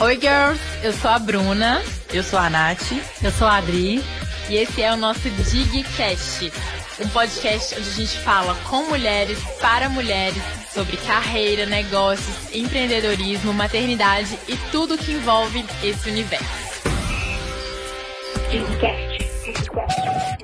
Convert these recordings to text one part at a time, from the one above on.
Oi, girls! Eu sou a Bruna. Eu sou a Nath. Eu sou a Adri. E esse é o nosso Digcast, um podcast onde a gente fala com mulheres, para mulheres, sobre carreira, negócios, empreendedorismo, maternidade e tudo que envolve esse universo. Digcast. Digcast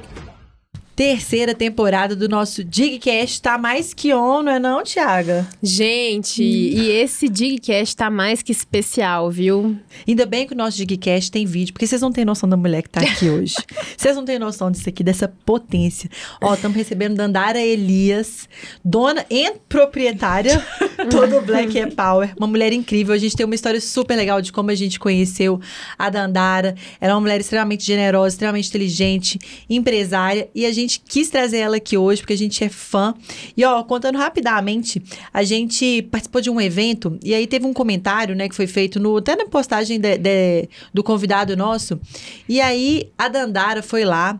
terceira temporada do nosso Digcast tá mais que on, não é não, Tiaga? Gente, e esse Digcast tá mais que especial, viu? Ainda bem que o nosso Digcast tem vídeo, porque vocês não têm noção da mulher que tá aqui hoje. Vocês não têm noção disso aqui, dessa potência. Ó, estamos recebendo Dandara Elias, dona e proprietária todo Black é Power, uma mulher incrível. A gente tem uma história super legal de como a gente conheceu a Dandara. Ela é uma mulher extremamente generosa, extremamente inteligente, empresária, e a gente gente quis trazer ela aqui hoje porque a gente é fã. E ó, contando rapidamente, a gente participou de um evento e aí teve um comentário, né, que foi feito no até na postagem de, de, do convidado nosso. E aí a Dandara foi lá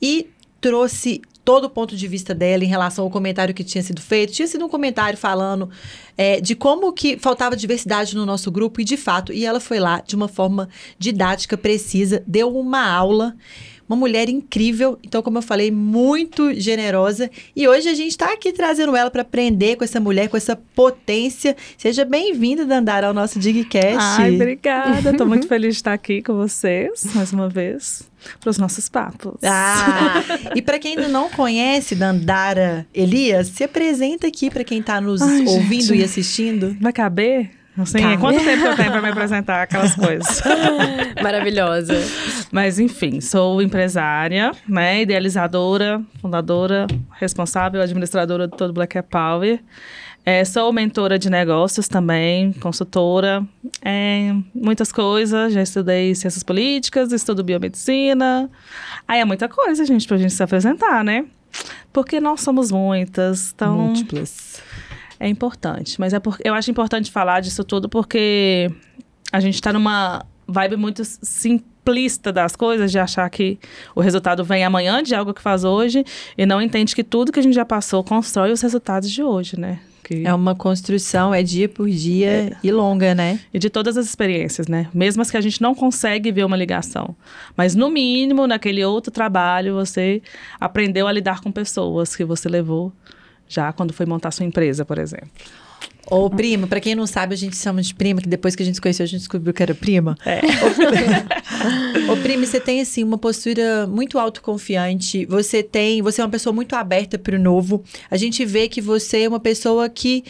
e trouxe todo o ponto de vista dela em relação ao comentário que tinha sido feito. Tinha sido um comentário falando é, de como que faltava diversidade no nosso grupo e de fato, e ela foi lá de uma forma didática, precisa, deu uma aula uma mulher incrível, então, como eu falei, muito generosa. E hoje a gente está aqui trazendo ela para aprender com essa mulher, com essa potência. Seja bem-vinda, Dandara, ao nosso Digcast. Ai, obrigada. Estou muito feliz de estar aqui com vocês, mais uma vez, para os nossos papos. Ah, e para quem ainda não conhece Dandara Elias, se apresenta aqui para quem está nos Ai, ouvindo gente, e assistindo. Vai caber? Assim, tá. quanto tempo eu tenho para me apresentar aquelas coisas? Maravilhosa. Mas enfim, sou empresária, né, idealizadora, fundadora, responsável, administradora de todo Black Power. É, sou mentora de negócios também, consultora, é, muitas coisas. Já estudei ciências políticas, estudo biomedicina. Aí é muita coisa, gente, pra gente se apresentar, né? Porque nós somos muitas, então... Múltiplas é importante. Mas é porque eu acho importante falar disso tudo porque a gente está numa vibe muito simplista das coisas, de achar que o resultado vem amanhã de algo que faz hoje e não entende que tudo que a gente já passou constrói os resultados de hoje, né? Que... É uma construção, é dia por dia é. e longa, né? E de todas as experiências, né? Mesmo as que a gente não consegue ver uma ligação. Mas, no mínimo, naquele outro trabalho, você aprendeu a lidar com pessoas que você levou já quando foi montar sua empresa, por exemplo. Ô, prima, para quem não sabe, a gente chama de prima, que depois que a gente se conheceu, a gente descobriu que era prima. É. Ô, prima, você tem, assim, uma postura muito autoconfiante. Você tem... Você é uma pessoa muito aberta para o novo. A gente vê que você é uma pessoa que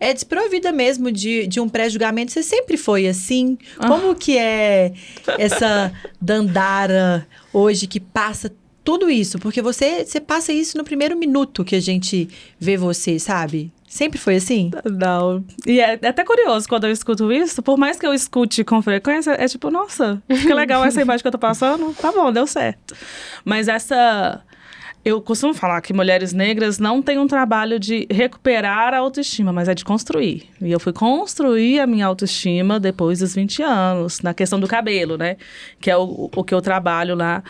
é desprovida mesmo de, de um pré-julgamento. Você sempre foi assim? Como ah. que é essa Dandara hoje que passa tudo isso, porque você, você passa isso no primeiro minuto que a gente vê você, sabe? Sempre foi assim? Não. E é, é, até curioso quando eu escuto isso, por mais que eu escute com frequência, é tipo, nossa, que legal essa imagem que eu tô passando, tá bom, deu certo. Mas essa eu costumo falar que mulheres negras não têm um trabalho de recuperar a autoestima, mas é de construir. E eu fui construir a minha autoestima depois dos 20 anos, na questão do cabelo, né? Que é o, o que eu trabalho lá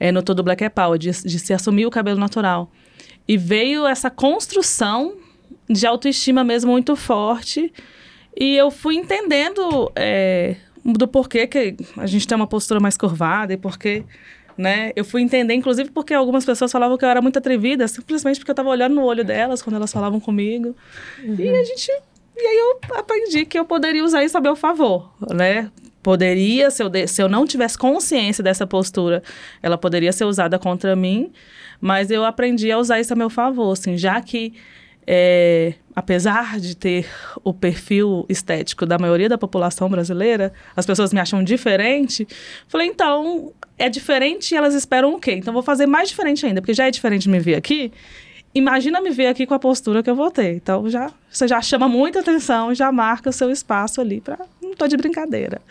é, no Todo Black é Power, de, de se assumir o cabelo natural. E veio essa construção de autoestima mesmo muito forte. E eu fui entendendo é, do porquê que a gente tem uma postura mais curvada e porquê né? Eu fui entender, inclusive, porque algumas pessoas falavam que eu era muito atrevida, simplesmente porque eu estava olhando no olho delas quando elas falavam comigo. Uhum. E a gente. E aí eu aprendi que eu poderia usar isso a meu favor, né? Poderia, se eu, de, se eu não tivesse consciência dessa postura, ela poderia ser usada contra mim, mas eu aprendi a usar isso a meu favor, assim, já que é, apesar de ter o perfil estético da maioria da população brasileira, as pessoas me acham diferente. Falei, então, é diferente e elas esperam o quê? Então, vou fazer mais diferente ainda, porque já é diferente me ver aqui. Imagina me ver aqui com a postura que eu vou ter. Então, já, você já chama muita atenção e já marca o seu espaço ali para não tô de brincadeira.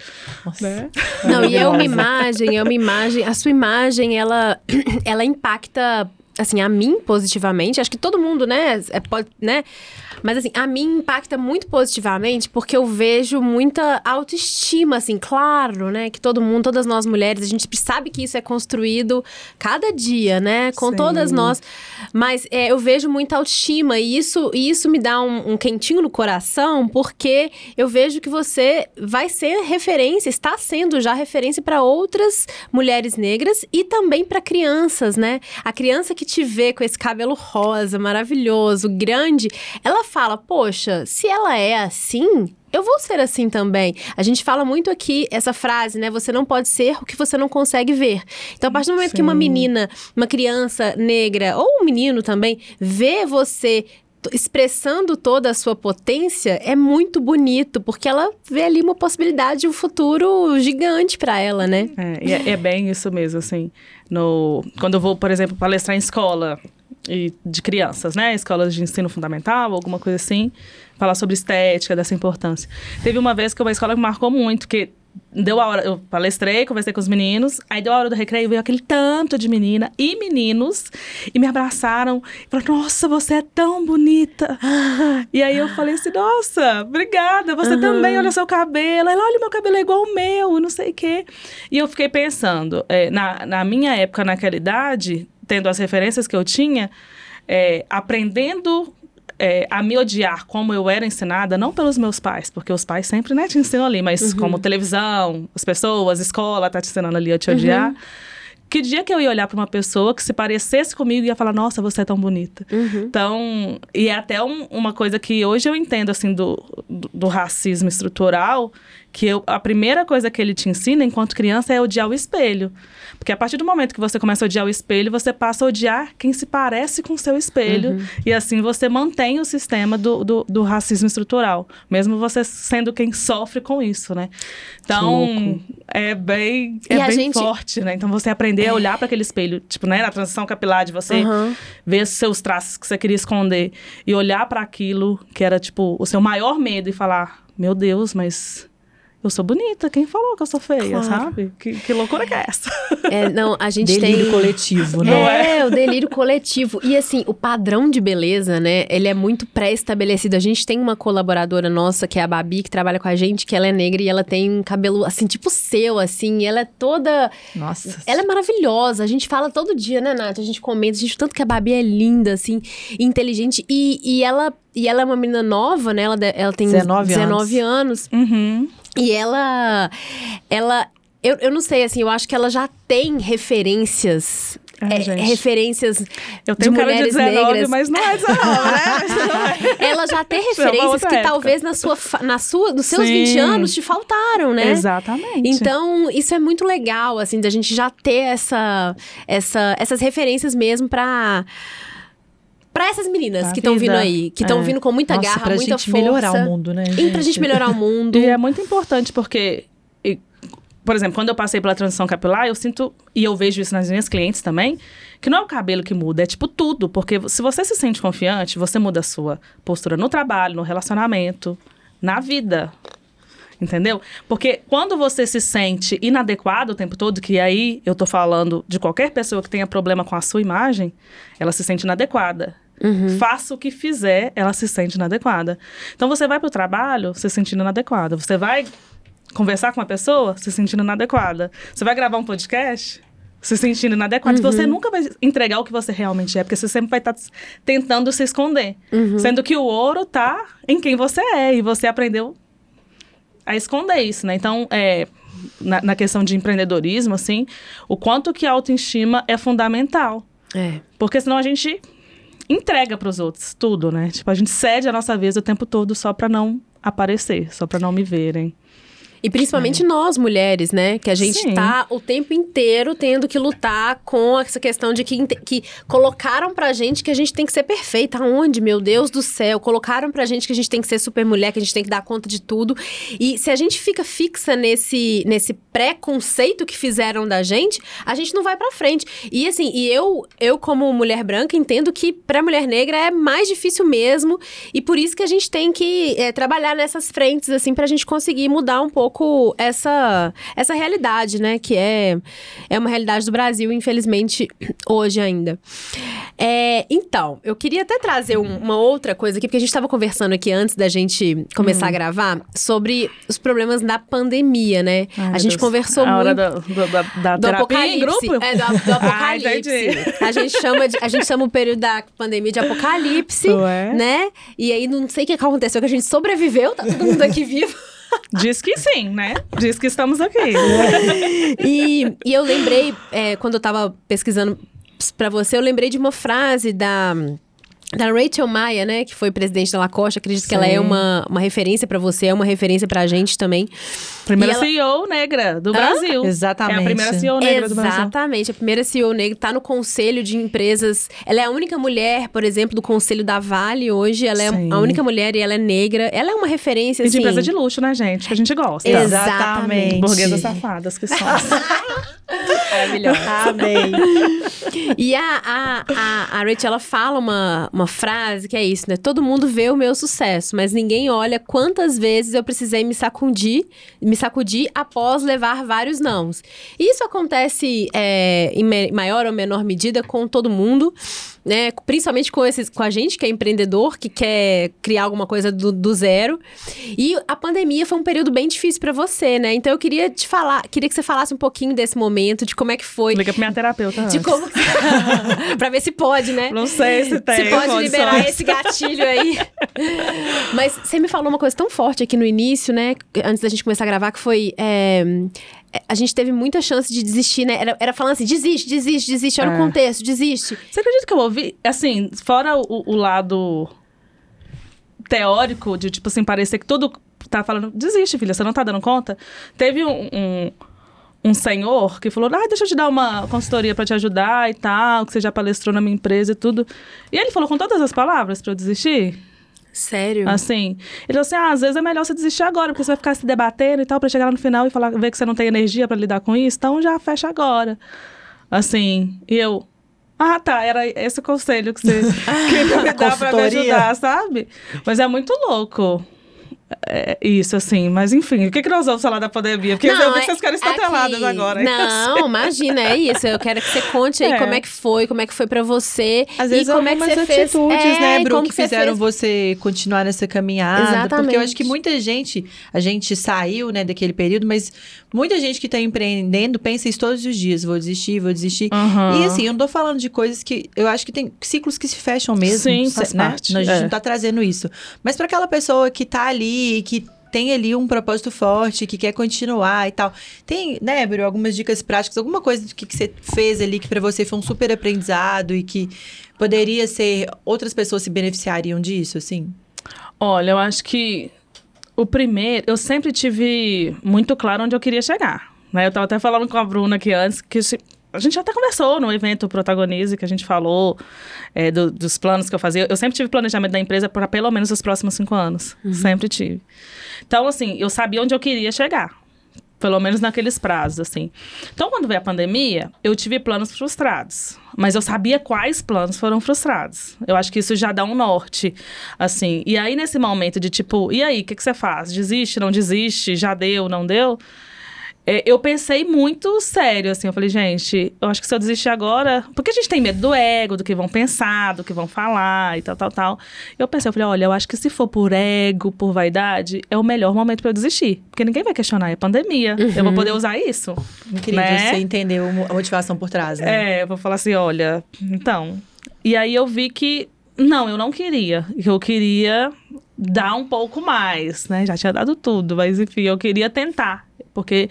Né? Não, e é uma imagem, é uma imagem, a sua imagem, ela, ela impacta assim, a mim positivamente, acho que todo mundo, né, é, pode, né? Mas assim, a mim impacta muito positivamente porque eu vejo muita autoestima, assim, claro, né, que todo mundo, todas nós mulheres, a gente sabe que isso é construído cada dia, né, com Sim. todas nós, mas é, eu vejo muita autoestima e isso, e isso me dá um, um quentinho no coração porque eu vejo que você vai ser referência, está sendo já referência para outras mulheres negras e também para crianças, né? A criança que te vê com esse cabelo rosa, maravilhoso, grande, ela fala: Poxa, se ela é assim. Eu vou ser assim também. A gente fala muito aqui essa frase, né? Você não pode ser o que você não consegue ver. Então, a partir do momento que uma Sim. menina, uma criança negra, ou um menino também, vê você expressando toda a sua potência, é muito bonito, porque ela vê ali uma possibilidade, um futuro gigante pra ela, né? É, e é, é bem isso mesmo, assim. No, quando eu vou, por exemplo, palestrar em escola e de crianças, né? Escolas de ensino fundamental, alguma coisa assim, falar sobre estética, dessa importância. Teve uma vez que uma escola que marcou muito, que deu a hora, eu palestrei, conversei com os meninos, aí deu a hora do recreio, veio aquele tanto de menina e meninos, e me abraçaram, e falaram, nossa, você é tão bonita. e aí eu falei assim, nossa, obrigada, você Aham. também, olha seu cabelo. Ela, olha, meu cabelo é igual ao meu, não sei o quê. E eu fiquei pensando, é, na, na minha época, naquela idade, tendo as referências que eu tinha, é, aprendendo é, a me odiar como eu era ensinada, não pelos meus pais, porque os pais sempre né, te ensinam ali, mas como televisão, as pessoas, escola tá te ensinando ali a te odiar. Que dia que eu ia olhar pra uma pessoa que se parecesse comigo e ia falar, nossa, você é tão bonita. Então, e é até um- uma coisa que hoje eu entendo, assim, do, do, do racismo estrutural, que eu- a primeira coisa que ele te ensina enquanto criança é odiar o espelho. Porque a partir do momento que você começa a odiar o espelho, você passa a odiar quem se parece com o seu espelho. E assim você mantém o sistema do, do, do racismo estrutural. Mesmo você sendo quem sofre com isso, né? Então, é bem, é bem gente- forte, né? Então você aprender a olhar para aquele espelho, tipo, né? Na transição capilar de você Aham. ver os seus traços que você queria esconder e olhar para aquilo que era tipo o seu maior medo e falar: Meu Deus, mas eu sou bonita. Quem falou que eu sou feia, Claro. sabe? Que, que loucura que é essa? É, não, a gente Delírio tem. coletivo, né? É, o delírio coletivo. E assim, o padrão de beleza, né? Ele é muito pré-estabelecido. A gente tem uma colaboradora nossa, que é a Babi, que trabalha com a gente, que ela é negra e ela tem um cabelo, assim, tipo seu, assim. E ela é toda. Nossa. Ela é maravilhosa. A gente fala todo dia, né, Nath? A gente comenta, a gente tanto que a Babi é linda, assim, inteligente. E, e ela. E ela é uma menina nova, né? Ela, ela tem 19 19 anos. Uhum. E ela. Ela. Eu, eu não sei, assim, eu acho que ela já tem referências. Ai, é, referências Eu tenho de cara de mulheres 19, negras. mas não é 19, né? Ela já tem é referências que época. talvez na sua, na sua, nos seus Sim. 20 anos te faltaram, né? Exatamente. Então, isso é muito legal, assim, da gente já ter essa, essa, essas referências mesmo pra. Pra essas meninas Pra que estão vindo aí, que estão É. vindo com muita Nossa, garra, pra muita gente força. melhorar o mundo, né? E pra gente melhorar o mundo. E é muito importante porque, e, por exemplo, quando eu passei pela transição capilar, eu sinto, e eu vejo isso nas minhas clientes também, que não é o cabelo que muda, é tipo tudo. Porque se você se sente confiante, você muda a sua postura no trabalho, no relacionamento, na vida. Entendeu? Porque quando você se sente inadequado o tempo todo, que aí eu tô falando de qualquer pessoa que tenha problema com a sua imagem, ela se sente inadequada. Faça o que fizer, ela se sente inadequada. Então você vai pro trabalho se sentindo inadequada. Você vai conversar com uma pessoa se sentindo inadequada. Você vai gravar um podcast se sentindo inadequado. Você nunca vai entregar o que você realmente é, porque você sempre vai estar tentando se esconder. Sendo que o ouro tá em quem você é e você aprendeu a esconder isso, né? Então, é, na, na questão de empreendedorismo, assim, o quanto que a autoestima é fundamental. É. Porque senão a gente entrega pros outros tudo, né? Tipo, a gente cede a nossa vez o tempo todo só pra não aparecer, só pra não me verem. E principalmente nós, mulheres, né? Que a gente Sim. tá o tempo inteiro tendo que lutar com essa questão de que, que colocaram pra gente que a gente tem que ser perfeita. Aonde, meu Deus do céu? Colocaram pra gente que a gente tem que ser super mulher, que a gente tem que dar conta de tudo. E se a gente fica fixa nesse, nesse preconceito que fizeram da gente, a gente não vai pra frente. E assim, e eu, eu como mulher branca, entendo que pra mulher negra é mais difícil mesmo. E por isso que a gente tem que é, trabalhar nessas frentes, assim, pra gente conseguir mudar um pouco pouco essa, essa realidade, né? Que é, é uma realidade do Brasil, infelizmente, hoje ainda. É, então, eu queria até trazer um- uma outra coisa aqui, porque a gente estava conversando aqui antes da gente começar a Hum. gravar sobre os problemas da pandemia, né? Ai, a gente Deus. conversou A muito hora da, do- da, da do terapia em apocalipse. grupo? É, do, do Ah, apocalipse. entendi. a gente chama de, a gente chama o período da pandemia de apocalipse, Ué. né? E aí não sei o que aconteceu, que a gente sobreviveu, tá todo mundo aqui vivo. Diz que sim, né? Diz que estamos aqui. E, e eu lembrei, é, quando eu tava pesquisando pra você, eu lembrei de uma frase da. Da Rachel Maia, né, que foi presidente da Lacoste, acredito que ela é Sim. uma, uma referência pra você, é uma referência pra gente também. Primeira ela- CEO negra do Brasil. Exatamente. É a primeira CEO negra do Brasil. Exatamente, a primeira CEO negra tá no conselho de empresas. Ela é a única mulher, por exemplo, do conselho da Vale hoje. Ela é Sim. a única mulher e ela é negra. Ela é uma referência E de assim. empresa de luxo, né, gente? Que a gente gosta. Exatamente. Burguesas safadas que são. Maravilhosa. Amém. E a, a, a, a Rachel, ela fala uma, uma frase que é isso, né? Todo mundo vê o meu sucesso, mas ninguém olha quantas vezes eu precisei me sacudir, me sacudir após levar vários nãos. Isso acontece é, em maior ou menor medida com todo mundo, né? Principalmente com, esses, com a gente que é empreendedor, que quer criar alguma coisa do, do zero. E a pandemia foi um período bem difícil pra você, né? Então eu queria te falar, queria que você falasse um pouquinho desse momento, de como é que foi. Liga pra minha terapeuta. De antes. como que... pra ver se pode, né? Não sei se tem. Se pode condições. liberar esse gatilho aí. Mas você me falou uma coisa tão forte aqui no início, né? Antes da gente começar a gravar, que foi. é, a gente teve muita chance de desistir, né? Era, era falando assim: desiste, desiste, desiste. Olha É. o contexto, desiste. Você acredita que eu ouvi? Assim, fora o, o lado teórico de, tipo assim, parecer que tudo tá falando, desiste, filha, você não tá dando conta. Teve um, um, um senhor que falou, ah, deixa eu te dar uma consultoria pra te ajudar e tal, que você já palestrou na minha empresa e tudo. E ele falou com todas as palavras pra eu desistir. Sério? Assim, ele falou assim: ah, às vezes é melhor você desistir agora, porque você vai ficar se debatendo e tal, pra chegar lá no final e falar, ver que você não tem energia pra lidar com isso, então já fecha agora. Assim, e eu. Ah, tá, era esse o conselho que você que me dá pra me ajudar, sabe? Mas é muito louco. É, isso, assim. Mas enfim, o que, que nós vamos falar da pandemia? Porque eu vi que vocês querem aqui- agora. Não, imagina, é isso. Eu quero que você conte aí É. como é que foi, como é que foi pra você. Às vezes e como é que você fez. atitudes, É, né, e Bru, como que você fizeram fez. você continuar nessa caminhada. Porque eu Exatamente. acho que muita gente, a gente saiu, né, daquele período, mas muita gente que tá empreendendo pensa isso todos os dias. Vou desistir, vou desistir. Aham. E assim, eu não tô falando de coisas que. Eu acho que tem ciclos que se fecham mesmo. Sim, faz né? parte, A gente é. não tá trazendo isso. Mas pra aquela pessoa que tá ali, que tem ali um propósito forte, que quer continuar e tal. Tem, né, Bru, algumas dicas práticas, alguma coisa do que, que você fez ali que pra você foi um super aprendizado e que poderia ser. Outras pessoas se beneficiariam disso, assim? Olha, eu acho que o primeiro, eu sempre tive muito claro onde eu queria chegar. Né? Eu estava até falando com a Bruna aqui antes, que a gente até conversou no evento Protagonize, que a gente falou é, do- dos planos que eu fazia. Eu sempre tive planejamento da empresa para pelo menos os próximos cinco anos. Sempre tive. Então, assim, eu sabia onde eu queria chegar. Pelo menos naqueles prazos, assim. Então, quando veio a pandemia, eu tive planos frustrados. Mas eu sabia quais planos foram frustrados. Eu acho que isso já dá um norte, assim. E aí, nesse momento de tipo, e aí, o que, que você faz? Desiste, não desiste? Já deu, não deu? É, eu pensei muito sério, assim. Eu falei, gente, eu acho que se eu desistir agora. Porque a gente tem medo do ego, do que vão pensar, do que vão falar e tal, tal, tal. Eu pensei, eu falei, olha, eu acho que se for por ego, por vaidade, é o melhor momento pra eu desistir. Porque ninguém vai questionar, é pandemia. Eu vou poder usar isso. Incrível Né? você entendeu a motivação por trás, né? É, eu vou falar assim, olha, então. E aí eu vi que não, eu não queria. Eu queria dar um pouco mais, né? Já tinha dado tudo, mas enfim, eu queria tentar, porque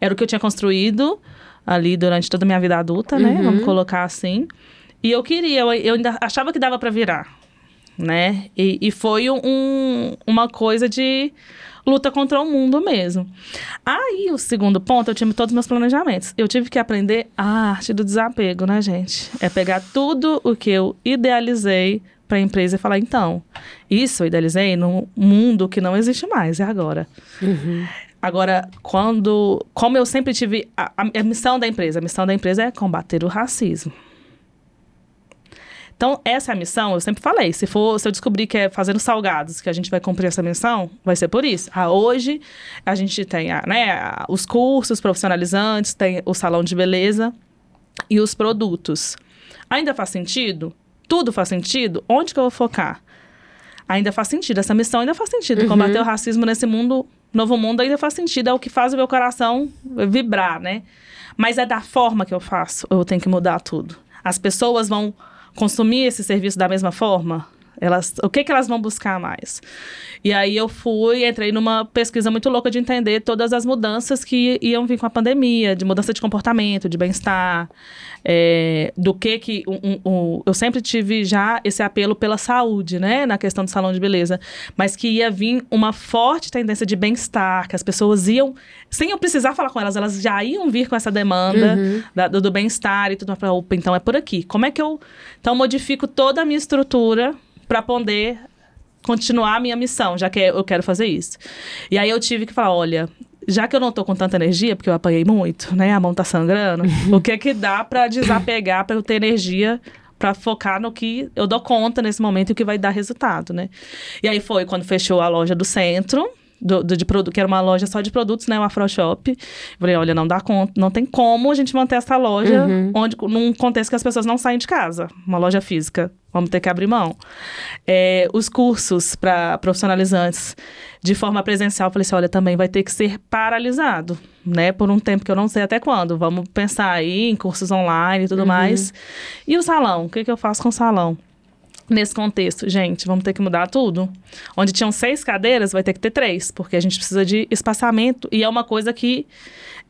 era o que eu tinha construído ali durante toda a minha vida adulta, né? Uhum. Vamos colocar assim. E eu queria, eu, eu ainda achava que dava pra virar, né? E, e foi um, uma coisa de luta contra o mundo mesmo. Aí, o segundo ponto, eu tive todos os meus planejamentos. Eu tive que aprender a arte do desapego, né, gente? É pegar tudo o que eu idealizei para a empresa e falar, então, isso eu idealizei num mundo que não existe mais, é agora. Agora, quando. Como eu sempre tive. A, a- missão da empresa. A missão da empresa é combater o racismo. Então, essa é a missão, eu sempre falei. Se for, se eu descobrir que é fazendo salgados que a gente vai cumprir essa missão, vai ser por isso. Ah, hoje a gente tem a, né, os cursos profissionalizantes, tem o salão de beleza e os produtos. Ainda faz sentido? Tudo faz sentido? Onde que eu vou focar? Ainda faz sentido, essa missão ainda faz sentido. Combater o racismo nesse mundo, novo mundo, ainda faz sentido. É o que faz o meu coração vibrar, né? Mas é da forma que eu faço, eu tenho que mudar tudo. As pessoas vão consumir esse serviço da mesma forma? Elas, o que, que elas vão buscar mais? E aí eu fui, entrei numa pesquisa muito louca de entender todas as mudanças que iam vir com a pandemia, de mudança de comportamento, de bem-estar, é, do que que um- um- um- eu sempre tive já esse apelo pela saúde, né, na questão do salão de beleza, mas que ia vir uma forte tendência de bem-estar, que as pessoas iam, sem eu precisar falar com elas, elas já iam vir com essa demanda da- do, do bem-estar e tudo mais. Opa, então é por aqui. Como é que eu então modifico toda a minha estrutura para poder continuar a minha missão, já que eu quero fazer isso. E aí eu tive que falar, olha, já que eu não tô com tanta energia, porque eu apanhei muito, né? A mão tá sangrando, o que que dá para desapegar para eu ter energia para focar no que eu dou conta nesse momento e o que vai dar resultado, né? E aí foi quando fechou a loja do centro, do, do- de produto, que era uma loja só de produtos, né? O Afro Shop. Eu falei, olha, não dá conta, não tem como a gente manter essa loja onde, num contexto que as pessoas não saem de casa. Uma loja física. Vamos ter que abrir mão. É, os cursos para profissionalizantes de forma presencial, falei assim, olha, também vai ter que ser paralisado, né? Por um tempo que eu não sei até quando. Vamos pensar aí em cursos online e tudo mais. E o salão? O que, que eu faço com o salão? Nesse contexto, gente, vamos ter que mudar tudo. Onde tinham seis cadeiras, vai ter que ter três, porque a gente precisa de espaçamento e é uma coisa que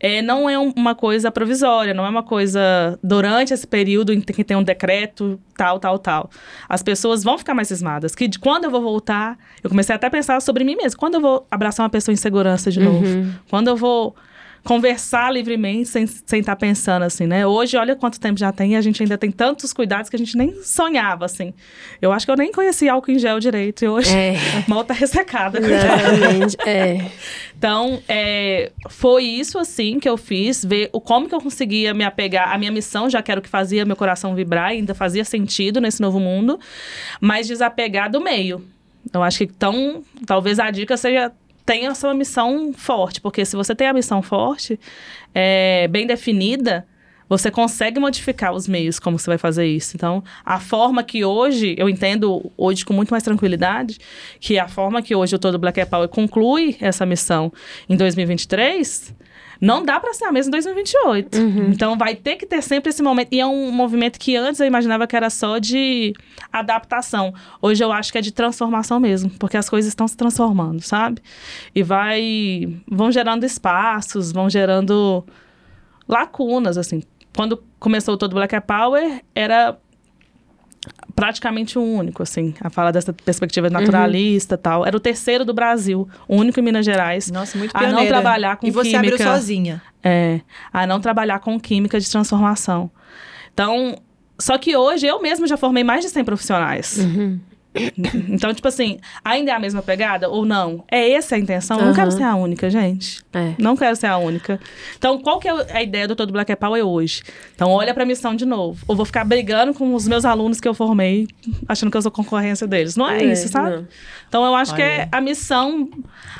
é, não é um- uma coisa provisória, não é uma coisa durante esse período em que tem um decreto, tal, tal, tal. As pessoas vão ficar mais cismadas. Que de quando eu vou voltar, eu comecei até a pensar sobre mim mesmo. Quando eu vou abraçar uma pessoa em segurança de novo? Quando eu vou conversar livremente sem sem estar pensando assim, né? Hoje, olha quanto tempo já tem e a gente ainda tem tantos cuidados que a gente nem sonhava, assim. Eu acho que eu nem conhecia álcool em gel direito e hoje É. mal tá ressecada. Exatamente. é. Então, é, foi isso, assim, que eu fiz. Ver o, como que eu conseguia me apegar à minha missão, já que era o que fazia meu coração vibrar, ainda fazia sentido nesse novo mundo. Mas desapegar do meio. Eu acho que, então, talvez a dica seja... Tenha a sua missão forte. Porque se você tem a missão forte, é, bem definida... Você consegue modificar os meios como você vai fazer isso. Então, a forma que hoje, eu entendo hoje com muito mais tranquilidade, que a forma que hoje o Todo Black é Power conclui essa missão em 2023, não dá para ser a mesma em 2028. Então, vai ter que ter sempre esse momento. E é um movimento que antes eu imaginava que era só de adaptação. Hoje eu acho que é de transformação mesmo, porque as coisas estão se transformando, sabe? E vai. vão gerando espaços, vão gerando lacunas, assim. Quando começou todo Black Power, era praticamente o único, assim, a fala dessa perspectiva naturalista e tal. Era o terceiro do Brasil, o único em Minas Gerais. Nossa, muito a pioneira. não trabalhar com E você química. abriu sozinha. É, a não trabalhar com química de transformação. Então, só que hoje eu mesma já formei mais de 100 profissionais. Então, tipo assim, ainda é a mesma pegada ou não? É essa a intenção? Eu não quero ser a única, gente. É. Não quero ser a única. Então, qual que é a ideia do Todo Black é Power hoje? Então, olha pra missão de novo. Ou vou ficar brigando com os meus alunos que eu formei, achando que eu sou concorrência deles. Não é, É, isso, sabe? não. Então, eu acho que é a missão...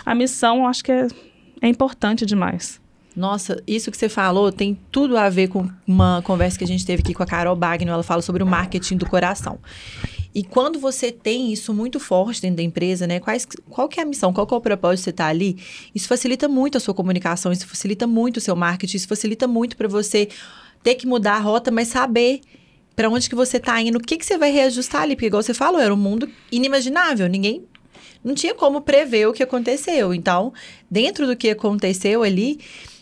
A missão, eu acho que é, é importante demais. Nossa, isso que você falou tem tudo a ver com uma conversa que a gente teve aqui com a Carol Bagno. Ela fala sobre o marketing do coração. E quando você tem isso muito forte dentro da empresa, né? Quais, qual que é a missão? Qual que é o propósito de você estar ali? Isso facilita muito a sua comunicação, isso facilita muito o seu marketing, isso facilita muito para você ter que mudar a rota, mas saber para onde que você tá indo, o que que você vai reajustar ali, porque igual você falou, era um mundo inimaginável, ninguém não tinha como prever o que aconteceu. Então, dentro do que aconteceu ali,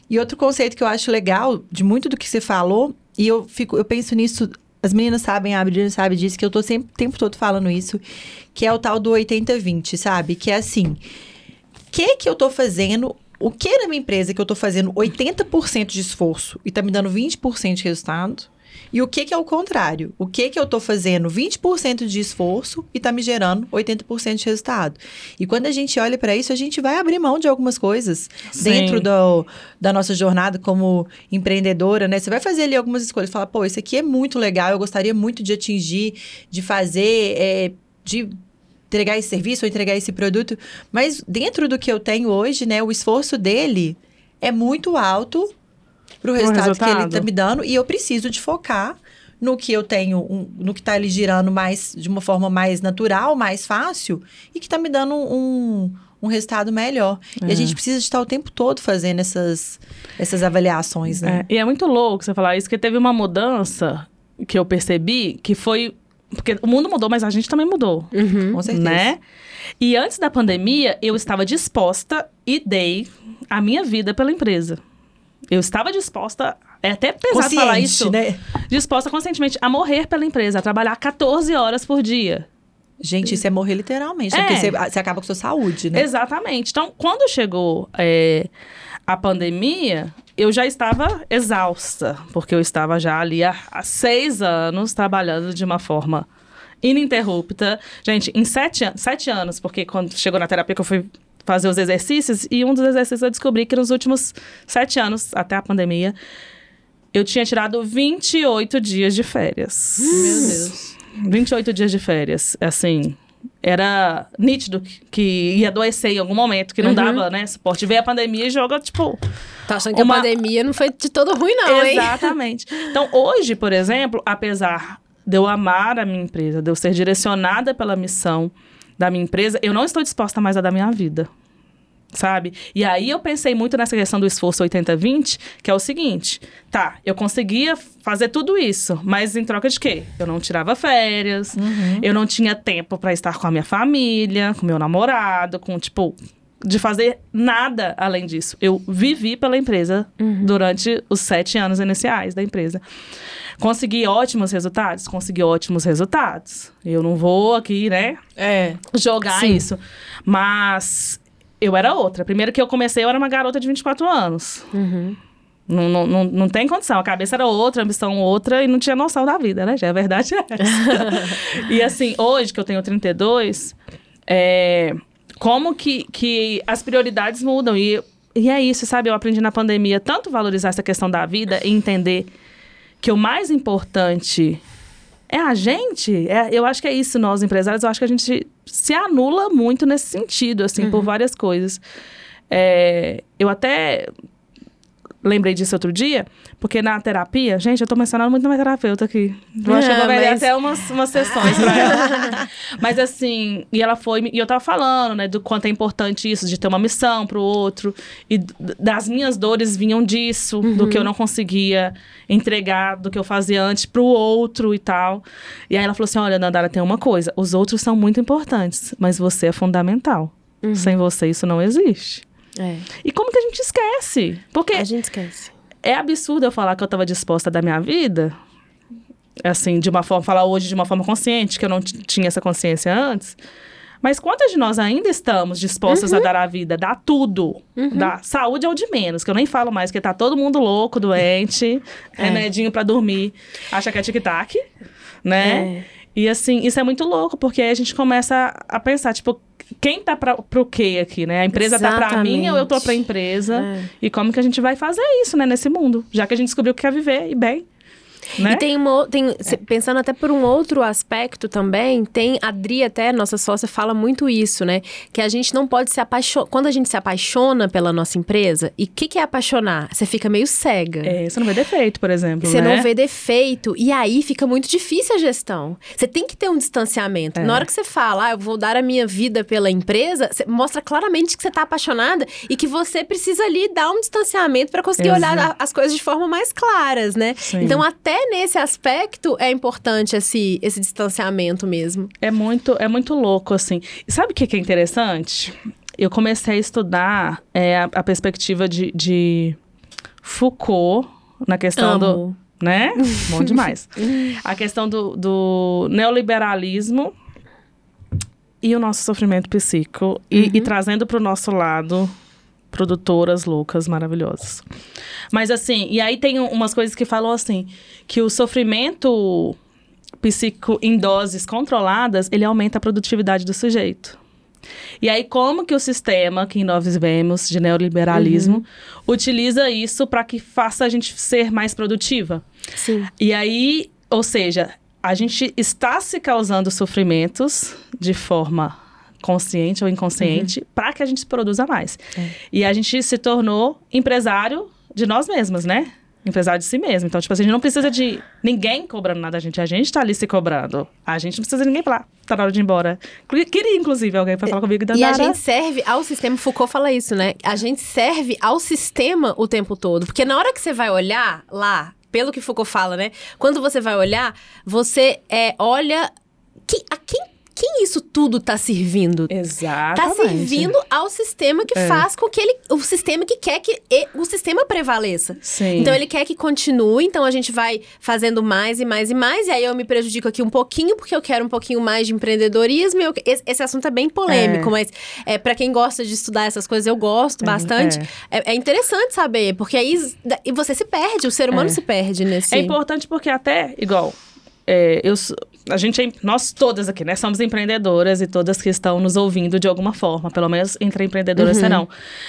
e outro conceito que eu acho legal de muito do que você falou, e eu fico, eu penso nisso, as meninas sabem, a Adriana sabe disso, que eu tô sempre o tempo todo falando isso, que é o tal do 80-20, sabe? Que é assim, o que que eu tô fazendo, o que na minha empresa que eu tô fazendo 80% de esforço e tá me dando 20% de resultado, E o que que é o contrário? O que que eu tô fazendo 20% de esforço e tá me gerando 80% de resultado? E quando a gente olha para isso, a gente vai abrir mão de algumas coisas Sim. dentro do, da nossa jornada como empreendedora, né? Você vai fazer ali algumas escolhas, falar, pô, isso aqui é muito legal, eu gostaria muito de atingir, de fazer, é, de entregar esse serviço ou entregar esse produto, mas dentro do que eu tenho hoje, né, o esforço dele é muito alto pro resultado, que ele resultado. tá me dando e eu preciso de focar no que eu tenho, um- no que tá ali girando mais de uma forma mais natural, mais fácil e que tá me dando um, um resultado melhor. E a É. gente precisa de estar o tempo todo fazendo essas, essas avaliações, né? É, e é muito louco você falar isso, que teve uma mudança que eu percebi que foi. Porque o mundo mudou, mas a gente também mudou. Com certeza. Né? E antes da pandemia, eu estava disposta e dei a minha vida pela empresa. Eu estava disposta, é até pesado falar isso, né? disposta conscientemente a morrer pela empresa, a trabalhar 14 horas por dia. Gente, isso é morrer literalmente, né? É. porque você, você acaba com sua saúde, né? Exatamente. Então, quando chegou é, a pandemia, eu já estava exausta, porque eu estava já ali há, há seis anos trabalhando de uma forma ininterrupta. Gente, em sete, sete anos, porque quando chegou na terapia que eu fui fazer os exercícios, e um dos exercícios eu descobri que nos últimos sete anos, até a pandemia, eu tinha tirado 28 dias de férias. Meu Deus. 28 dias de férias, assim, era nítido que- que ia adoecer em algum momento, que não Uhum. dava, né, suporte. Veio a pandemia e joga, tipo... Tá achando que Uma- a pandemia não foi de todo ruim, não, hein? Exatamente. Então, hoje, por exemplo, apesar de eu amar a minha empresa, de eu ser direcionada pela missão da minha empresa, eu não estou disposta mais a dar minha vida. Sabe? E aí eu pensei muito nessa questão do esforço 80-20, que é o seguinte: tá, eu conseguia fazer tudo isso, mas em troca de quê? Eu não tirava férias, eu não tinha tempo para estar com a minha família, com meu namorado, com, tipo, de fazer nada além disso. Eu vivi pela empresa durante os sete anos iniciais da empresa. Consegui ótimos resultados? Consegui ótimos resultados. Eu não vou aqui, né, É. jogar Sim. isso. Mas eu era outra. Primeiro que eu comecei, eu era uma garota de 24 anos. Uhum. Não, não, não, não tem condição. A cabeça era outra, a ambição outra e não tinha noção da vida, né? Já a verdade é essa. e assim, hoje que eu tenho 32, é, como que, que as prioridades mudam. E, e é isso, sabe? Eu aprendi na pandemia tanto valorizar essa questão da vida e entender que o mais importante é a gente. É, eu acho que é isso, nós empresários. Eu acho que a gente se anula muito nesse sentido, assim, por várias coisas. É, eu até lembrei disso outro dia, porque na terapia, gente, eu tô mencionando muito na minha terapeuta aqui. Eu acho que eu vou mas- até umas, umas sessões pra ela. mas assim, e ela foi, e eu tava falando, né, do quanto é importante isso, de ter uma missão pro outro, e das minhas dores vinham disso, do que eu não conseguia entregar, do que eu fazia antes pro outro e tal. E aí ela falou assim: olha, Nandara, tem uma coisa, os outros são muito importantes, mas você é fundamental. Sem você, isso não existe. É, E como que a gente esquece? Porque a gente esquece. é absurdo eu falar que eu estava disposta a dar minha vida, assim, de uma forma, falar hoje de uma forma consciente, que eu não tinha essa consciência antes. Mas quantas de nós ainda estamos dispostas a dar a vida, dar tudo? Dar saúde é o de menos, que eu nem falo mais, porque tá todo mundo louco, doente, remedinho pra dormir, acha que é tic-tac, né? É. E assim, isso é muito louco, porque aí a gente começa a pensar, tipo, quem tá pra, pro quê aqui, né? A empresa tá pra mim ou eu tô pra Exatamente. empresa? É. E como que a gente vai fazer isso, né, nesse mundo? Já que a gente descobriu que quer viver e bem. Né? E tem, uma, tem se- pensando até por um outro aspecto também, tem a Dri até, nossa sócia, fala muito isso, né? Que a gente não pode se apaixonar. Quando a gente se apaixona pela nossa empresa, e o que, que é apaixonar? Você fica meio cega. É, você não vê defeito, por exemplo. Você né? não vê defeito. E aí fica muito difícil a gestão. Você tem que ter um distanciamento. É. Na hora que você fala, ah, eu vou dar a minha vida pela empresa, você mostra claramente que você tá apaixonada e que você precisa ali dar um distanciamento para conseguir Exato. olhar as coisas de forma mais claras, né? Sim. Então, até nesse aspecto é importante esse, esse distanciamento mesmo. É muito, é muito louco, assim. Sabe o que é interessante? Eu comecei a estudar é, a, a perspectiva de, de Foucault na questão do. Amo. Né? Bom demais. a questão do, do neoliberalismo e o nosso sofrimento psíquico. E, e trazendo para o nosso lado produtoras loucas, maravilhosas. Mas assim, e aí tem umas coisas que falam assim, que o sofrimento psíquico em doses controladas, ele aumenta a produtividade do sujeito. E aí, como que o sistema que nós vivemos de neoliberalismo utiliza isso para que faça a gente ser mais produtiva? Sim. E aí, ou seja, a gente está se causando sofrimentos de forma consciente ou inconsciente para que a gente produza mais. E a gente se tornou empresário de nós mesmas, né? Empresário de si mesmo. Então, tipo assim, a gente não precisa de ninguém cobrando nada da gente. A gente tá ali se cobrando. A gente não precisa de ninguém falar. Tá na hora de ir embora. Queria, inclusive, alguém pra falar comigo. E a gente serve ao sistema, Foucault fala isso, né? A gente serve ao sistema o tempo todo. Porque na hora que você vai olhar lá, pelo que Foucault fala, né? Quando você vai olhar, você é, olha que, a quem, quem isso tudo tá servindo? Tá Exatamente. servindo ao sistema que É. faz com que ele. O sistema que quer que o sistema prevaleça. Sim. Então ele quer que continue, então a gente vai fazendo mais e mais e mais, e aí eu me prejudico aqui um pouquinho, porque eu quero um pouquinho mais de empreendedorismo. eu- esse, esse assunto é bem polêmico, É. mas é, para quem gosta de estudar essas coisas, eu gosto É, bastante. É, é interessante saber, porque aí e você se perde, o ser humano É. se perde nesse. É importante porque até, igual, é, eu, a gente, é- nós todas aqui, né, somos empreendedoras e todas que estão nos ouvindo de alguma forma, pelo menos entre empreendedoras Uhum. serão.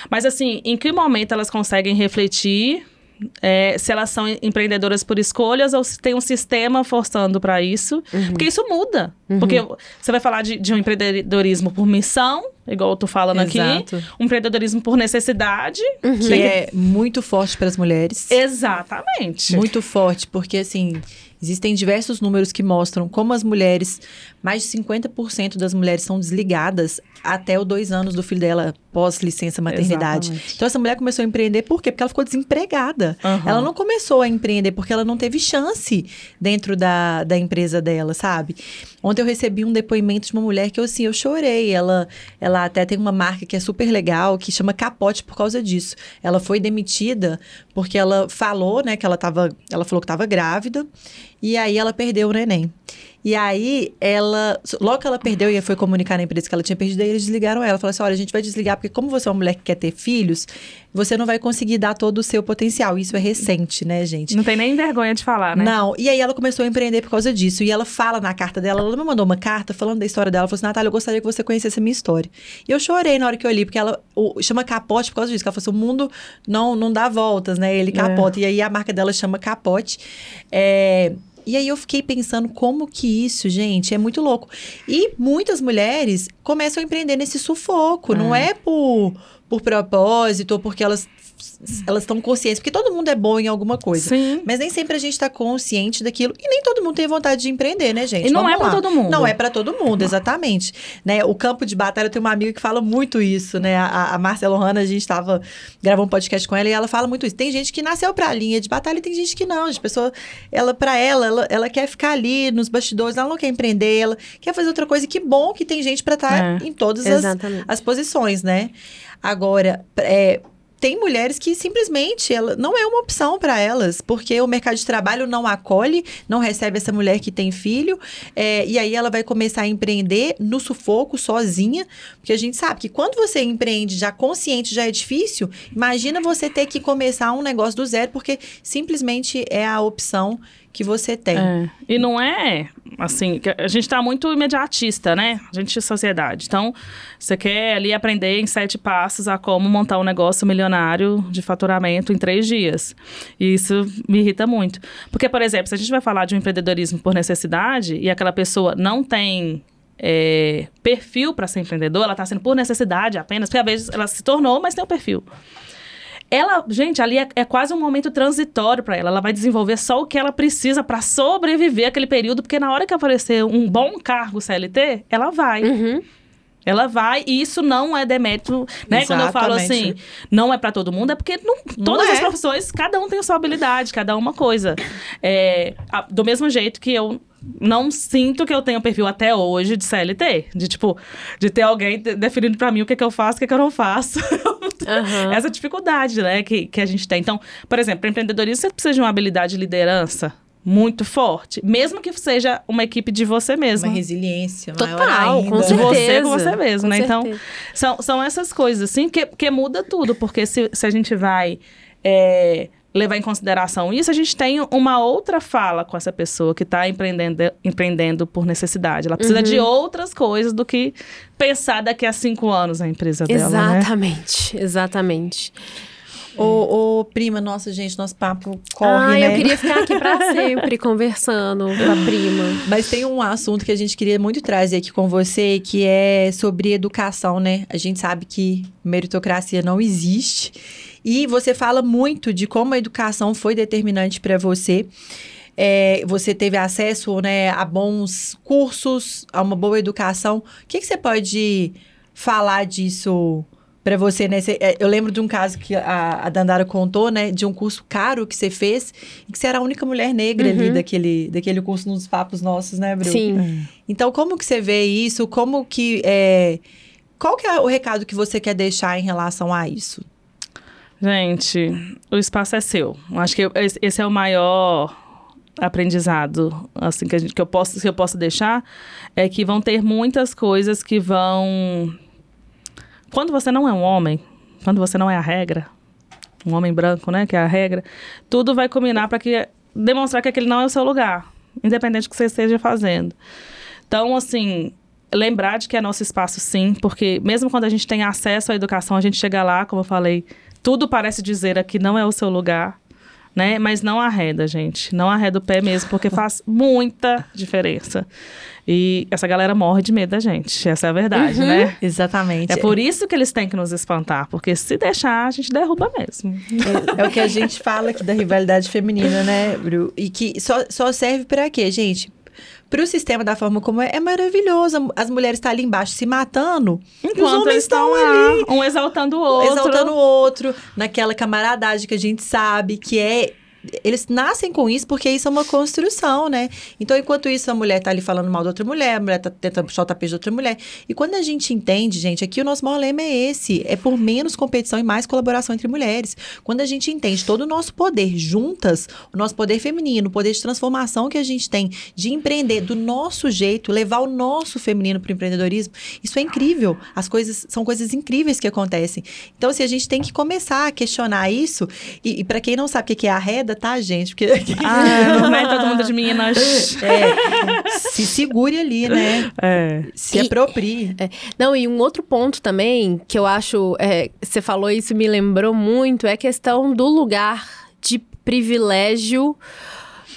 Mas assim, em que momento elas conseguem refletir é, se elas são empreendedoras por escolhas ou se tem um sistema forçando para isso? Uhum. Porque isso muda. Porque você vai falar de, de um empreendedorismo por missão, igual eu tô falando Exato. aqui, um empreendedorismo por necessidade. Que é muito forte para as mulheres. Exatamente. Muito forte, porque assim, existem diversos números que mostram como as mulheres, mais de 50% das mulheres são desligadas até os dois anos do filho dela pós-licença maternidade. Exatamente. Então essa mulher começou a empreender por quê? Porque ela ficou desempregada. Aham. Ela não começou a empreender porque ela não teve chance dentro da, da empresa dela, sabe? Ontem eu recebi um depoimento de uma mulher que eu assim, eu chorei. Ela, ela até tem uma marca que é super legal, que chama Capote por causa disso. Ela foi demitida porque ela falou, né, que ela tava, ela falou que estava grávida e aí ela perdeu o neném. E aí, ela. Logo que ela perdeu e foi comunicar na empresa que ela tinha perdido, aí eles desligaram ela. Falaram assim: olha, a gente vai desligar, porque como você é uma mulher que quer ter filhos, você não vai conseguir dar todo o seu potencial. Isso é recente, né, gente? Não tem nem vergonha de falar, né? Não, e aí ela começou a empreender por causa disso. E ela fala na carta dela, ela me mandou uma carta falando da história dela. Ela falou assim: Natália, eu gostaria que você conhecesse a minha história. E eu chorei na hora que eu li, porque ela o- chama capote por causa disso. Ela falou assim: o mundo não, não dá voltas, né? Ele capota. E aí a marca dela chama capote. É. E aí eu fiquei pensando como que isso, gente, é muito louco. E muitas mulheres começam a empreender nesse sufoco, não é por, por propósito ou porque elas elas estão conscientes, porque todo mundo é bom em alguma coisa. Sim. Mas nem sempre a gente tá consciente daquilo. E nem todo mundo tem vontade de empreender, né, gente? E não Vamos é pra lá. todo mundo. Não é pra todo mundo, exatamente. Né? O campo de batalha, eu tenho uma amiga que fala muito isso, né? A, a Marcela Hanna, a gente tava gravando um podcast com ela e ela fala muito isso. Tem gente que nasceu pra linha de batalha e tem gente que não. A pessoa, ela, pra ela, ela, ela quer ficar ali nos bastidores, ela não quer empreender, ela quer fazer outra coisa. E que bom que tem gente pra estar É. em todas as, as posições, né? Agora, é, tem mulheres que simplesmente ela, não é uma opção para elas, porque o mercado de trabalho não acolhe, não recebe essa mulher que tem filho, é, e aí ela vai começar a empreender no sufoco, sozinha, porque a gente sabe que quando você empreende já consciente já é difícil, imagina você ter que começar um negócio do zero, porque simplesmente é a opção que você tem. É. E não é assim, a gente tá muito imediatista, né? A gente é sociedade. Então, você quer ali aprender em sete passos a como montar um negócio milionário de faturamento em três dias. E isso me irrita muito. Porque, por exemplo, se a gente vai falar de um empreendedorismo por necessidade e aquela pessoa não tem é, perfil para ser empreendedor, ela está sendo por necessidade apenas, porque às vezes ela se tornou, mas tem o perfil. Ela, gente, ali é, é quase um momento transitório para ela. Ela vai desenvolver só o que ela precisa para sobreviver aquele período, porque na hora que aparecer um bom cargo CLT, ela vai. Uhum. Ela vai, e isso não é demérito, né? Quando eu falo assim, Exatamente. não é para todo mundo, é porque não, todas é. as profissões, cada um tem a sua habilidade, cada uma coisa. É, a- do mesmo jeito que eu não sinto que eu tenho perfil até hoje de CLT, de tipo, de ter alguém de- definindo para mim o que, que eu faço, o que, que eu não faço. Aham. Essa dificuldade, né, que, que a gente tem. Então, por exemplo, para empreendedorismo, você precisa de uma habilidade de liderança. muito forte, mesmo que seja uma equipe de você mesmo. Uma resiliência maior Total, ainda. com certeza. você com você mesmo, com né? Então, certeza. São, são essas coisas, assim, que, que muda tudo. Porque se, se a gente vai é, levar em consideração isso, a gente tem uma outra fala com essa pessoa que está empreendendo, empreendendo por necessidade. Ela precisa Uhum. de outras coisas do que pensar daqui a cinco anos a empresa dela, né? Exatamente, exatamente. Ô, ô, prima, nossa, gente, nosso papo corre, ah, né? eu queria ficar aqui pra sempre conversando com a prima. Mas tem um assunto que a gente queria muito trazer aqui com você, que é sobre educação, né? A gente sabe que meritocracia não existe. E você fala muito de como a educação foi determinante para você. É, você teve acesso né, a bons cursos, a uma boa educação. O que, que você pode falar disso para você, né? Você- é, eu lembro de um caso que a, a Dandara contou, né? De um curso caro que você fez e que você era a única mulher negra ali Uhum. daquele, daquele curso nos papos nossos, né, Bru? Sim. Então, como que você vê isso? Como que... É... Qual que é o recado que você quer deixar em relação a isso? Gente, o espaço é seu. Acho que esse é o maior aprendizado assim que, gente, que eu posso que eu posso deixar é que vão ter muitas coisas que vão quando você não é um homem quando você não é a regra um homem branco né que é a regra tudo vai combinar para que demonstrar que aquele não é o seu lugar independente do que você esteja fazendo então assim lembrar de que é nosso espaço sim porque mesmo quando a gente tem acesso à educação a gente chega lá como eu falei tudo parece dizer aqui não é o seu lugar né? Mas não arreda, gente. Não arreda o pé mesmo, porque faz muita diferença. E essa galera morre de medo da gente. Essa é a verdade, né? Exatamente. É por isso que eles têm que nos espantar, porque se deixar, a gente derruba mesmo. É, é o que a gente fala aqui da rivalidade feminina, né, Bru? E que só, só serve pra quê, gente? Pro sistema da forma como é, é maravilhoso. As mulheres estão ali embaixo se matando. e os Enquanto homens estão estão ali. lá, um exaltando o outro. Exaltando o outro, naquela camaradagem que a gente sabe que é. Eles nascem com isso porque isso é uma construção, né? Então, enquanto isso, a mulher tá ali falando mal da outra mulher, a mulher tá tentando puxar o tapete da outra mulher. E quando a gente entende, gente, aqui o nosso maior lema é esse: é por menos competição e mais colaboração entre mulheres. Quando a gente entende todo o nosso poder juntas, o nosso poder feminino, o poder de transformação que a gente tem de empreender do nosso jeito, levar o nosso feminino para o empreendedorismo, isso é incrível. As coisas são coisas incríveis que acontecem. Então, assim, a gente tem que começar a questionar isso. E, e para quem não sabe o que é a reda, tá, gente? Porque Ah, não é todo mundo de Minas. é, se segure ali, né? É. Se E- aproprie. Não, e um outro ponto também que eu acho, é, você falou isso me lembrou muito, é a questão do lugar de privilégio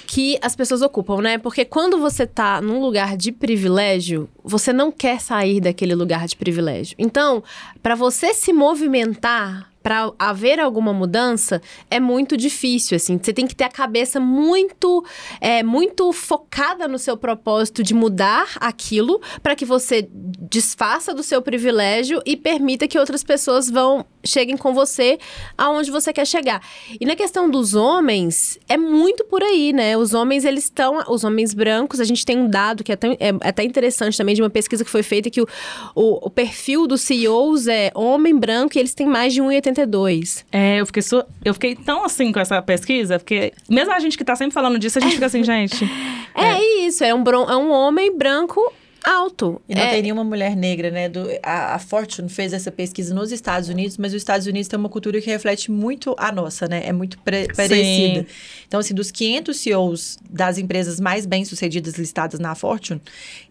que as pessoas ocupam, né? Porque quando você tá num lugar de privilégio, você não quer sair daquele lugar de privilégio. Então, para você se movimentar, para haver alguma mudança, é muito difícil, assim. Você tem que ter a cabeça muito, é, muito focada no seu propósito de mudar aquilo, para que você desfaça do seu privilégio e permita que outras pessoas vão cheguem com você aonde você quer chegar. E na questão dos homens, é muito por aí, né? Os homens, eles estão. Os homens brancos, a gente tem um dado que é até, é até interessante também de uma pesquisa que foi feita que o, o, o perfil dos CEOs é homem branco e eles têm mais de 1,82. É, eu fiquei, su- eu fiquei tão assim com essa pesquisa, porque mesmo a gente que tá sempre falando disso, a gente fica assim, gente. É, isso, é um, bron- é um homem branco alto. E não é, tem nenhuma mulher negra, né? Do, a, a Fortune fez essa pesquisa nos Estados Unidos, mas os Estados Unidos tem uma cultura que reflete muito a nossa, né? É muito pre- parecida. Então, assim, dos 500 CEOs das empresas mais bem-sucedidas listadas na Fortune,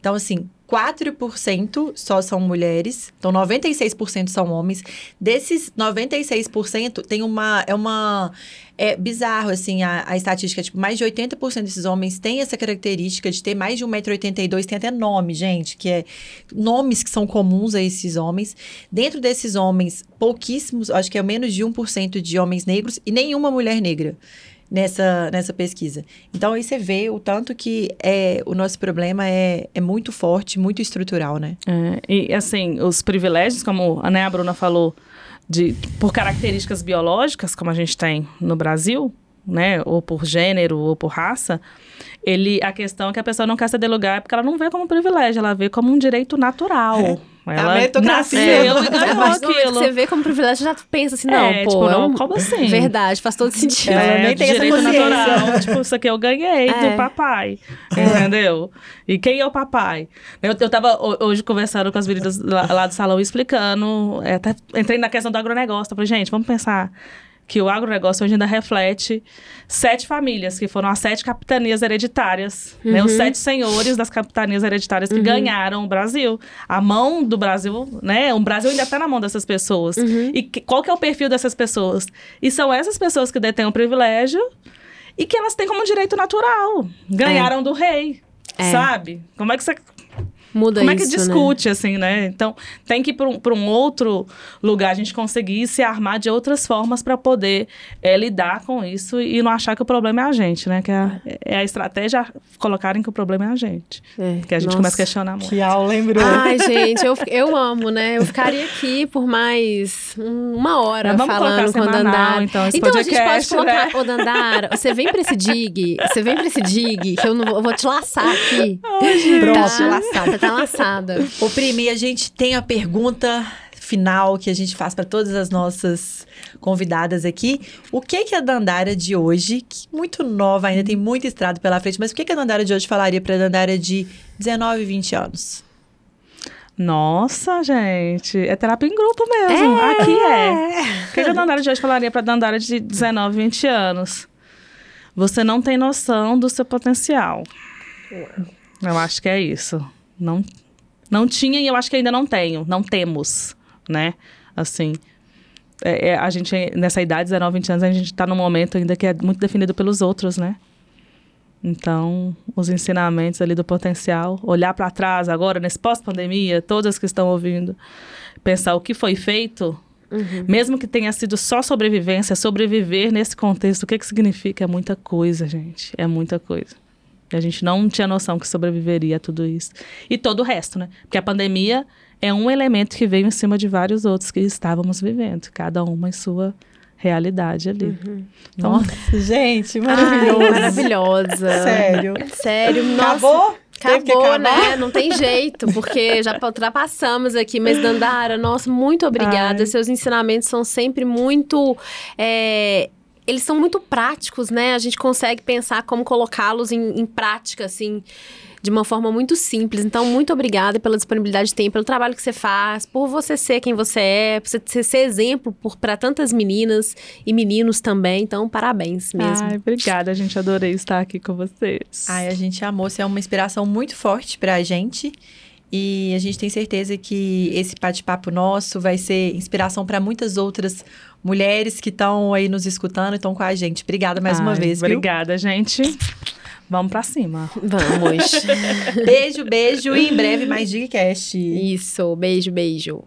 então, assim, 4% só são mulheres, então 96% são homens. Desses 96% tem uma é uma é bizarro assim a, a estatística, tipo, mais de 80% desses homens têm essa característica de ter mais de 1,82m, tem até nome, gente, que é nomes que são comuns a esses homens. Dentro desses homens, pouquíssimos, acho que é menos de 1% de homens negros e nenhuma mulher negra nessa, nessa pesquisa. Então aí você vê o tanto que é, o nosso problema é, é muito forte, muito estrutural, né? É, e assim, os privilégios, como a, né, a Bruna falou, de, por características biológicas, como a gente tem no Brasil, né? Ou por gênero, ou por raça, ele, a questão é que a pessoa não quer ceder lugar porque ela não vê como privilégio, ela vê como um direito natural. Ela meritocracia. nasceu É, ganhou mas aquilo. você vê como privilégio, já pensa assim, não, É, pô, tipo, é não, um- como assim? Verdade, faz todo sentido. Ela É, nem tem essa direito consciência. natural. tipo, isso aqui eu ganhei É. do papai. Entendeu? E quem é o papai? Eu, eu tava ho- hoje conversando com as meninas lá, lá do salão, explicando. é, até entrei na questão do agronegócio. Falei, gente, vamos pensar que o agronegócio hoje ainda reflete sete famílias, que foram as sete capitanias hereditárias. né? Uhum. Os sete senhores das capitanias hereditárias que ganharam o Brasil. A mão do Brasil, né? O Brasil ainda está na mão dessas pessoas. Uhum. E que- qual que é o perfil dessas pessoas? E são essas pessoas que detêm o privilégio e que elas têm como direito natural. Ganharam do rei, É. sabe? Como é que você Muda como é que isso, né? discute, assim, né? Então, tem que ir para um, pra um outro lugar, a gente conseguir se armar de outras formas para poder é, lidar com isso e não achar que o problema é a gente, né? Que é, a- é a estratégia colocarem que o problema é a gente. É, Que a gente nossa. começa a questionar muito. Que aula, lembrou? Ai, gente, eu, eu amo, né? Eu ficaria aqui por mais um- uma hora Mas vamos falando com semanal, Dandara. então, esse a gente pode podcast, colocar, né? ô Dandara, você vem pra esse dig, você vem pra esse dig, que eu, não vou, eu vou te laçar aqui. Pronto, tá? laçada. Você tá laçada. Ô, Prime, a gente tem a pergunta final que a gente faz para todas as nossas convidadas aqui. O que que a Dandara de hoje, que muito nova ainda, tem muito estrado pela frente, mas o que que a Dandara de hoje falaria para a Dandara de 19, 20 anos? Nossa, gente, é terapia em grupo mesmo. Aqui é. O que que a Dandara de hoje falaria pra Dandara de 19, 20 anos? Você não tem noção do seu potencial. Eu acho que é isso. Não, não tinha e eu acho que ainda não tenho. Não temos, né? Assim, é- é, a gente, nessa idade, 19, 20 anos, a gente tá num momento ainda que é muito definido pelos outros, né? Então, os ensinamentos ali do potencial, olhar para trás agora, nesse pós-pandemia, todas que estão ouvindo, pensar o que foi feito, mesmo que tenha sido só sobrevivência, sobreviver nesse contexto, o que, que significa? É muita coisa, gente. É muita coisa. A gente não tinha noção que sobreviveria a tudo isso. E todo o resto, né? Porque a pandemia é um elemento que veio em cima de vários outros que estávamos vivendo, cada uma em sua realidade ali. Então, Nossa, gente, Ai, maravilhoso. maravilhosa. Sério. Sério, nossa. Acabou? Acabou, né? Não tem jeito, porque já ultrapassamos aqui. Mas, Dandara, nossa, muito obrigada. Ai. Seus ensinamentos são sempre muito. é, Eles são muito práticos, né? A gente consegue pensar como colocá-los em, em prática, assim, de uma forma muito simples. Então, muito obrigada pela disponibilidade de tempo, pelo trabalho que você faz, por você ser quem você é, por você ser exemplo para tantas meninas e meninos também. Então, parabéns mesmo. Ai, obrigada, gente. Adorei estar aqui com vocês. Ai, a gente amou, você é uma inspiração muito forte pra gente. E a gente tem certeza que esse bate-papo nosso vai ser inspiração para muitas outras mulheres que estão aí nos escutando e estão com a gente. Obrigada mais uma Ai, vez, viu? Obrigada, gente. Vamos pra cima. Vamos. Beijo, beijo e em breve mais Digcast. Isso, beijo, beijo.